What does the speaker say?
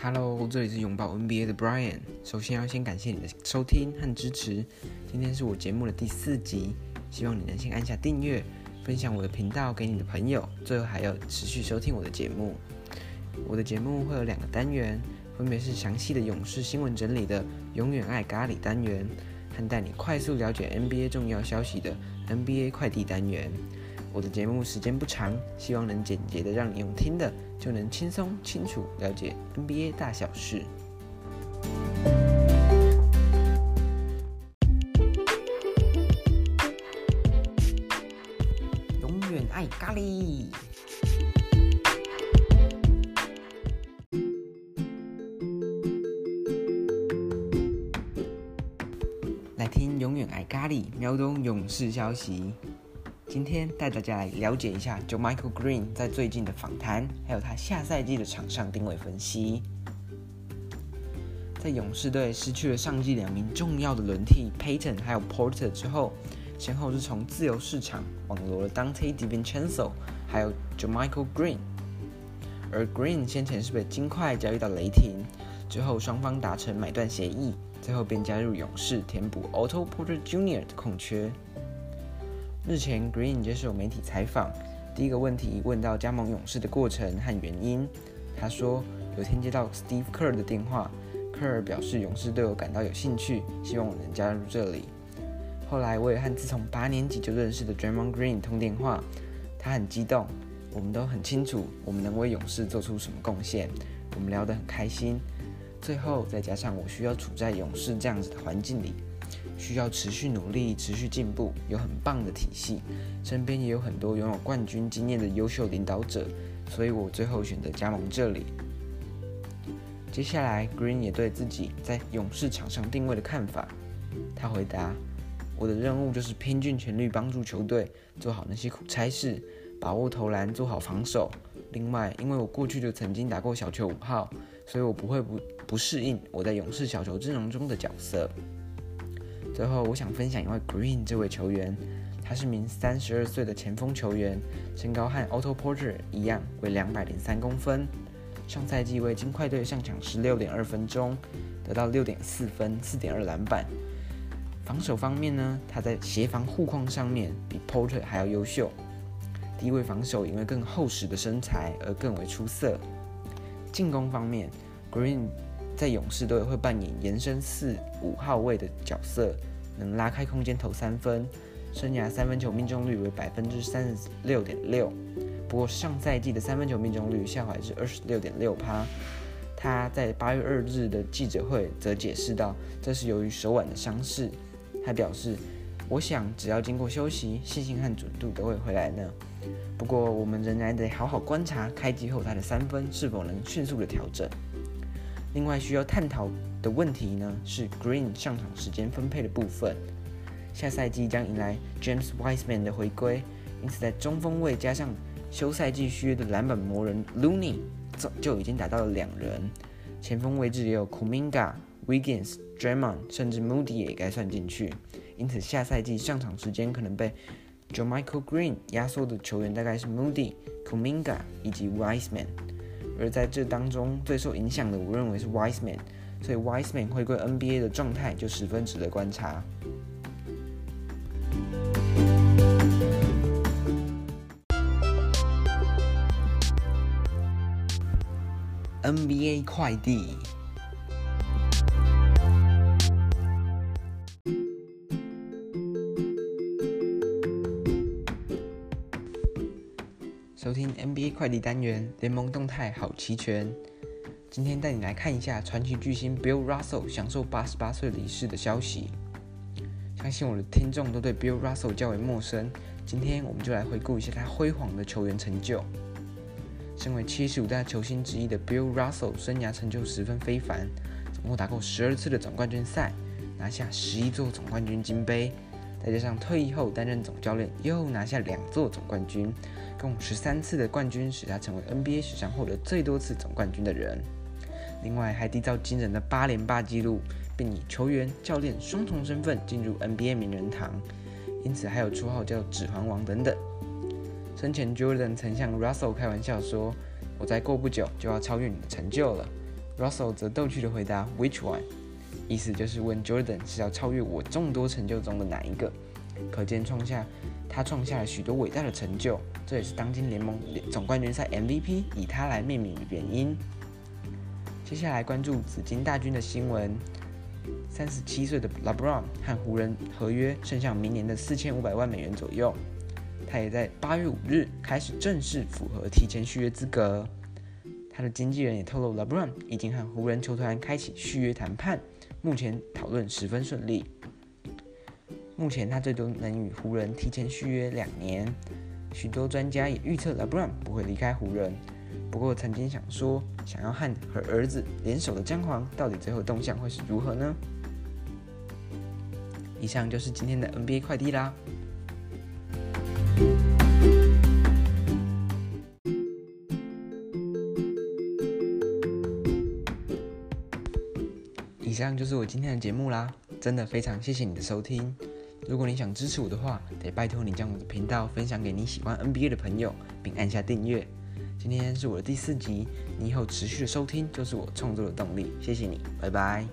Hello，这里是拥抱 NBA 的 Brian。首先要先感谢你的收听和支持。今天是我节目的第四集，希望你能先按下订阅，分享我的频道给你的朋友，最后还要持续收听我的节目。我的节目会有两个单元，分别是详细的勇士新闻整理的“永远爱咖喱”单元，和带你快速了解 NBA 重要消息的 NBA 快递单元。我的节目时间不长，希望能简洁的让你用听的就能轻松清楚了解 NBA 大小事。永远爱咖喱。来听永远爱咖喱，秒懂勇士消息。今天带大家来了解一下 JaMychal Green 在最近的访谈，还有他下赛季的场上定位分析。在勇士队失去了上季两名重要的轮替 Payton 还有 Porter 之后，先后是从自由市场网罗了 Dante DiVincenzo 还有 JaMychal Green。而 Green 先前是被金块交易到雷霆，之后双方达成买断协议，最后便加入勇士填补 Otto Porter Jr. 的空缺。日前，Green 接受媒体采访，第一个问题问到加盟勇士的过程和原因。他说，有天接到 Steve Kerr 的电话，，Kerr 表示勇士对我感到有兴趣，希望我能加入这里。后来，我也和自从八年级就认识的 Draymond Green 通电话，他很激动，我们都很清楚我们能为勇士做出什么贡献，我们聊得很开心。最后，再加上我需要处在勇士这样子的环境里。需要持续努力、持续进步，有很棒的体系，身边也有很多拥有冠军经验的优秀领导者，所以我最后选择加盟这里。接下来，Green 也对自己在勇士场上定位的看法，他回答：“我的任务就是拼尽全力帮助球队做好那些苦差事，把握投篮，做好防守。另外，因为我过去就曾经打过小球五号，所以我不会不不适应我在勇士小球阵容中的角色。”最后，我想分享一位 Green 这位球员，他是名三十二岁的前锋球员，身高和 Otto Porter 一样，为两百零三公分。上赛季为金块队上场十六点二分钟，得到六点四分、四点二篮板。防守方面呢，他在协防护框上面比 Porter 还要优秀。低位防守因为更厚实的身材而更为出色。进攻方面，Green。在勇士队会扮演延伸四五号位的角色，能拉开空间投三分，生涯三分球命中率为百分之三十六点六。不过上赛季的三分球命中率下滑至二十六点六趴。他在八月二日的记者会则解释道，这是由于手腕的伤势。他表示：“我想只要经过休息，信心和准度都会回来呢。不过我们仍然得好好观察开季后他的三分是否能迅速的调整。”另外需要探讨的问题呢，是 Green 上场时间分配的部分。下赛季将迎来 James Wiseman 的回归，因此在中锋位加上休赛季续约的篮板魔人 Looney，就就已经达到了两人。前锋位置也有 Kuminga、Wiggins、Draymond，甚至 Moody 也该算进去。因此下赛季上场时间可能被 Jomichael Green 压缩的球员大概是 Moody、Kuminga 以及 Wiseman。而在这当中最受影响的，我认为是 Wiseman，所以 Wiseman 回归 NBA 的状态就十分值得观察。NBA 快递。收听 NBA 快递单元，联盟动态好齐全。今天带你来看一下传奇巨星 Bill Russell 享受八十八岁离世的消息。相信我的听众都对 Bill Russell 较为陌生，今天我们就来回顾一下他辉煌的球员成就。身为七十五大球星之一的 Bill Russell，生涯成就十分非凡，总共打过十二次的总冠军赛，拿下十一座总冠军金杯。再加上退役后担任总教练，又拿下两座总冠军，共十三次的冠军，使他成为 NBA 史上获得最多次总冠军的人。另外，还缔造惊人的八连霸纪录，并以球员、教练双重身份进入 NBA 名人堂，因此还有绰号叫“指环王”等等。生前，Jordan 曾向 Russell 开玩笑说：“我再过不久就要超越你的成就了。” Russell 则逗趣地回答 “Which one？” 意思就是问 Jordan 是要超越我众多成就中的哪一个。可见创下他创下了许多伟大的成就，这也是当今联盟总冠军赛 MVP 以他来命名的原因。接下来关注紫金大军的新闻。三十七岁的 LeBron 和湖人合约剩下明年的四千五百万美元左右，他也在八月五日开始正式符合提前续约资格。他的经纪人也透露，LeBron 已经和湖人球团开启续约谈判，目前讨论十分顺利。目前他最多能与湖人提前续约两年，许多专家也预测 LeBron 不会离开湖人。不过，曾经想说想要和和儿子联手的姜黄，到底最后动向会是如何呢？以上就是今天的 NBA 快递啦。以上就是我今天的节目啦，真的非常谢谢你的收听。如果你想支持我的话，得拜托你将我的频道分享给你喜欢 NBA 的朋友，并按下订阅。今天是我的第四集，你以后持续的收听就是我创作的动力，谢谢你，拜拜。